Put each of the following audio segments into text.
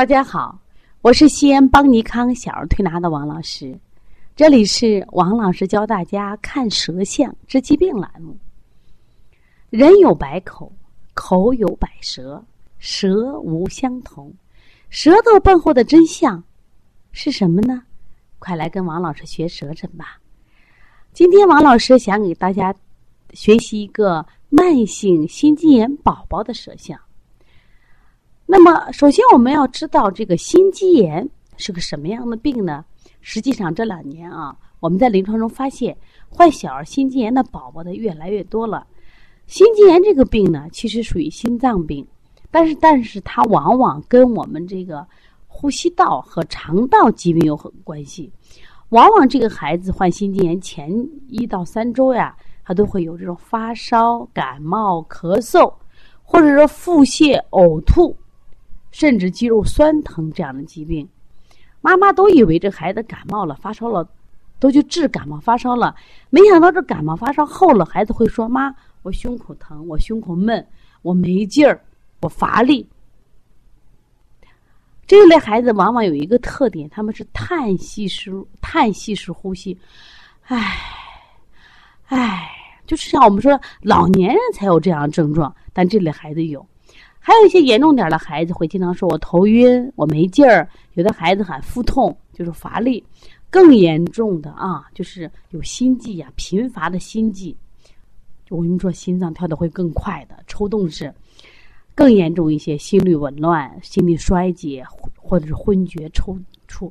大家好，我是西安邦尼康小儿推拿的王老师，这里是王老师教大家看舌象治疾病栏目。人有百口，口有百舌，舌无相同，舌头背后的真相是什么呢？快来跟王老师学舌诊吧。今天王老师想给大家学习一个慢性心肌炎宝宝的舌象。那么，首先我们要知道这个心肌炎是个什么样的病呢？实际上这两年啊，我们在临床中发现患小儿心肌炎的宝宝的越来越多了。心肌炎这个病呢，其实属于心脏病，但是但是它往往跟我们这个呼吸道和肠道疾病有很关系。往往这个孩子患心肌炎前一到三周呀，他都会有这种发烧、感冒、咳嗽，或者说腹泻、呕吐。甚至肌肉酸疼这样的疾病，妈妈都以为这孩子感冒了、发烧了，都去治感冒发烧了。没想到这感冒发烧后了，孩子会说：“妈，我胸口疼，我胸口闷，我没劲儿，我乏力。”这一类孩子往往有一个特点，他们是叹息式、叹息式呼吸，唉，唉，就是像我们说老年人才有这样的症状，但这类孩子有。还有一些严重点的孩子会经常说：“我头晕，我没劲儿。”有的孩子喊腹痛，就是乏力。更严重的啊，就是有心悸呀，频繁的心悸。我跟你说，心脏跳的会更快的，抽动是更严重一些，心率紊乱、心力衰竭或者是昏厥、抽搐。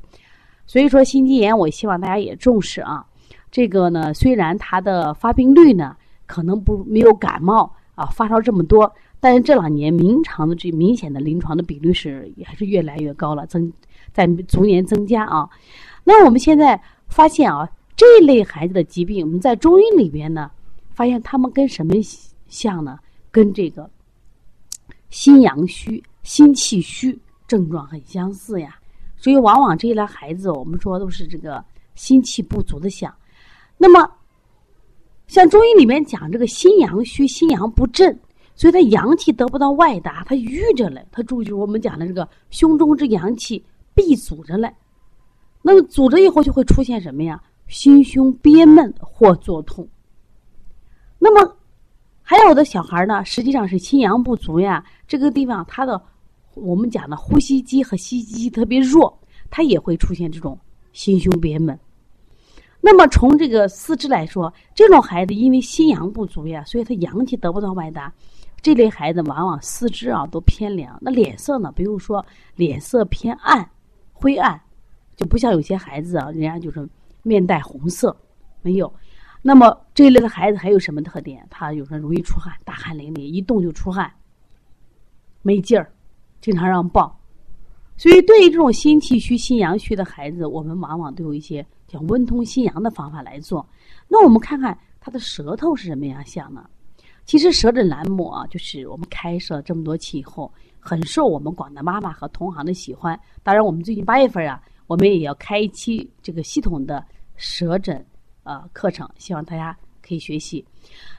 所以说，心肌炎，我希望大家也重视啊。这个呢，虽然它的发病率呢，可能不没有感冒啊发烧这么多。但是这两年，明肠的这明显的临床的比率是还是越来越高了，增在逐年增加啊。那我们现在发现啊，这一类孩子的疾病，我们在中医里边呢，发现他们跟什么像呢？跟这个心阳虚、心气虚症状很相似呀。所以，往往这一类孩子，我们说都是这个心气不足的象。那么，像中医里面讲这个心阳虚、心阳不振。所以，他阳气得不到外达，他郁着嘞。他注意，我们讲的这个胸中之阳气闭阻着嘞。那么，阻着以后就会出现什么呀？心胸憋闷或作痛。那么，还有的小孩呢，实际上是心阳不足呀。这个地方，他的我们讲的呼吸机和吸气机特别弱，他也会出现这种心胸憋闷。那么，从这个四肢来说，这种孩子因为心阳不足呀，所以他阳气得不到外达。这类孩子往往四肢啊都偏凉，那脸色呢？比如说脸色偏暗、灰暗，就不像有些孩子啊，人家就是面带红色，没有。那么这一类的孩子还有什么特点？他有时候容易出汗，大汗淋漓，一动就出汗，没劲儿，经常让抱。所以对于这种心气虚、心阳虚的孩子，我们往往都有一些叫温通心阳的方法来做。那我们看看他的舌头是什么样像呢？其实舌诊栏目啊，就是我们开设这么多期以后，很受我们广大妈妈和同行的喜欢。当然，我们最近八月份啊，我们也要开一期这个系统的舌诊呃课程，希望大家可以学习。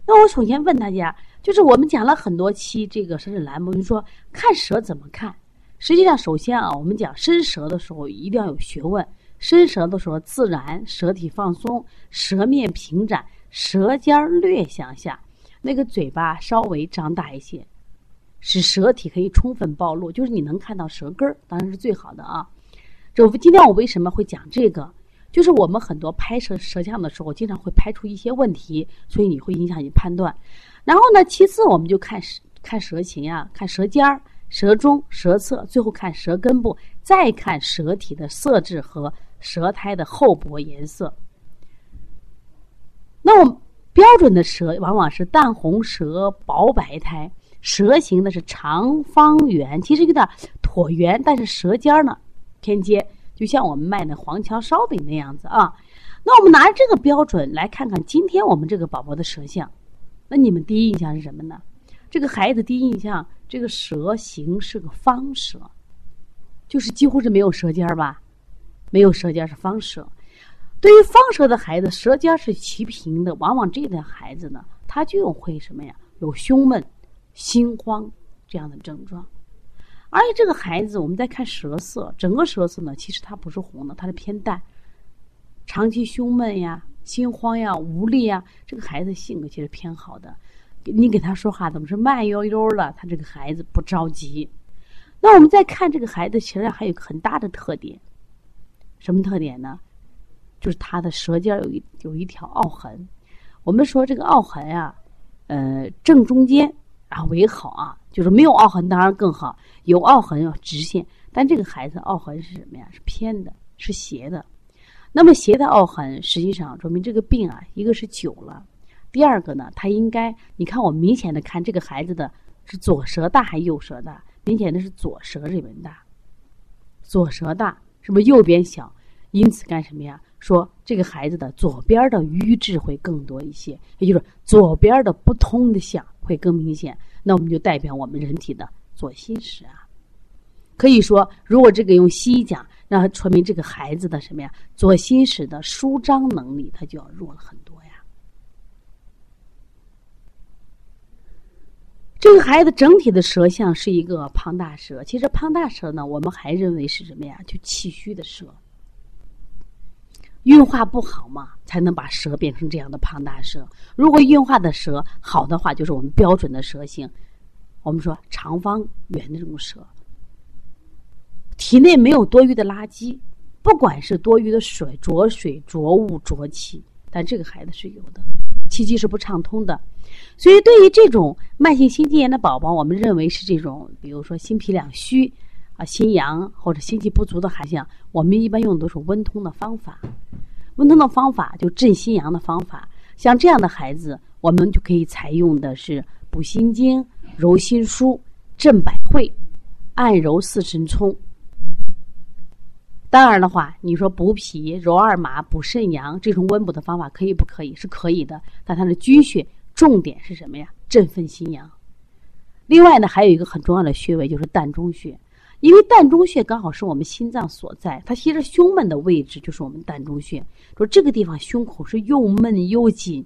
那我首先问大家，就是我们讲了很多期这个舌诊栏目，就说看舌怎么看？实际上，首先啊，我们讲伸舌的时候一定要有学问。伸舌的时候自然，舌体放松，舌面平展，舌尖略向下。那个嘴巴稍微张大一些，使舌体可以充分暴露，就是你能看到舌根儿，当然是最好的啊。这我今天我为什么会讲这个？就是我们很多拍摄舌像的时候，经常会拍出一些问题，所以你会影响你判断。然后呢，其次我们就看看舌形啊，看舌尖儿、舌中、舌侧，最后看舌根部，再看舌体的色质和舌苔的厚薄颜色。那我。标准的舌往往是淡红舌、薄白苔，舌形呢是长方圆，其实有点椭圆，但是舌尖呢偏尖，就像我们卖的黄桥烧饼那样子啊。那我们拿这个标准来看看今天我们这个宝宝的舌相，那你们第一印象是什么呢？这个孩子第一印象，这个舌形是个方舌，就是几乎是没有舌尖吧？没有舌尖是方舌。对于方舌的孩子，舌尖是齐平的，往往这类孩子呢，他就会什么呀？有胸闷、心慌这样的症状。而且这个孩子，我们再看舌色，整个舌色呢，其实它不是红的，它是偏淡。长期胸闷呀、心慌呀、无力呀，这个孩子性格其实偏好的。你给他说话怎么是慢悠悠的？他这个孩子不着急。那我们再看这个孩子，其实还有个很大的特点，什么特点呢？就是他的舌尖有一有一条凹痕。我们说这个凹痕啊，呃，正中间啊为好啊，就是没有凹痕当然更好，有凹痕要直线。但这个孩子凹痕是什么呀？是偏的，是斜的。那么斜的凹痕，实际上说明这个病啊，一个是久了，第二个呢，他应该你看我明显的看这个孩子的是左舌大还是右舌大？明显的是左舌这边大，左舌大是不是右边小？因此干什么呀？说这个孩子的左边的瘀滞会更多一些，也就是左边的不通的象会更明显。那我们就代表我们人体的左心室啊。可以说，如果这个用西医讲，那说明这个孩子的什么呀？左心室的舒张能力它就要弱了很多呀。这个孩子整体的舌象是一个胖大舌，其实胖大舌呢，我们还认为是什么呀？就气虚的舌。运化不好嘛，才能把舌变成这样的胖大舌。如果运化的舌好的话，就是我们标准的舌形。我们说长方圆的这种舌，体内没有多余的垃圾，不管是多余的水、浊水、浊物、浊气，但这个孩子是有的，气机是不畅通的。所以，对于这种慢性心肌炎的宝宝，我们认为是这种，比如说心脾两虚。啊，心阳或者心气不足的孩子，我们一般用的都是温通的方法。温通的方法就镇心阳的方法。像这样的孩子，我们就可以采用的是补心经、揉心腧、镇百会、按揉四神聪。当然的话，你说补脾、揉二马、补肾阳这种温补的方法可以不可以？是可以的。但它的居穴重点是什么呀？振奋心阳。另外呢，还有一个很重要的穴位就是膻中穴。因为膻中穴刚好是我们心脏所在，它其实胸闷的位置就是我们膻中穴。说这个地方胸口是又闷又紧，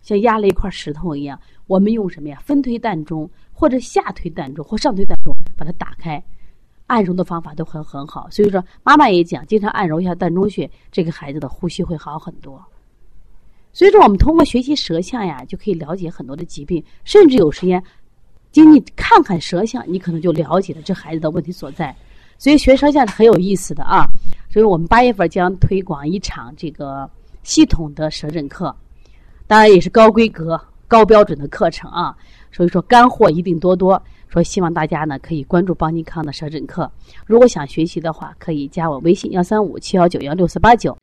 像压了一块石头一样。我们用什么呀？分推膻中，或者下推膻中，或上推膻中，把它打开，按揉的方法都很很好。所以说，妈妈也讲，经常按揉一下膻中穴，这个孩子的呼吸会好很多。所以说，我们通过学习舌象呀，就可以了解很多的疾病，甚至有时间。经你看看舌象，你可能就了解了这孩子的问题所在。所以学舌象是很有意思的啊！所以我们八月份将推广一场这个系统的舌诊课，当然也是高规格、高标准的课程啊。所以说干货一定多多。说希望大家呢可以关注邦尼康的舌诊课。如果想学习的话，可以加我微信幺三五七幺九幺六四八九。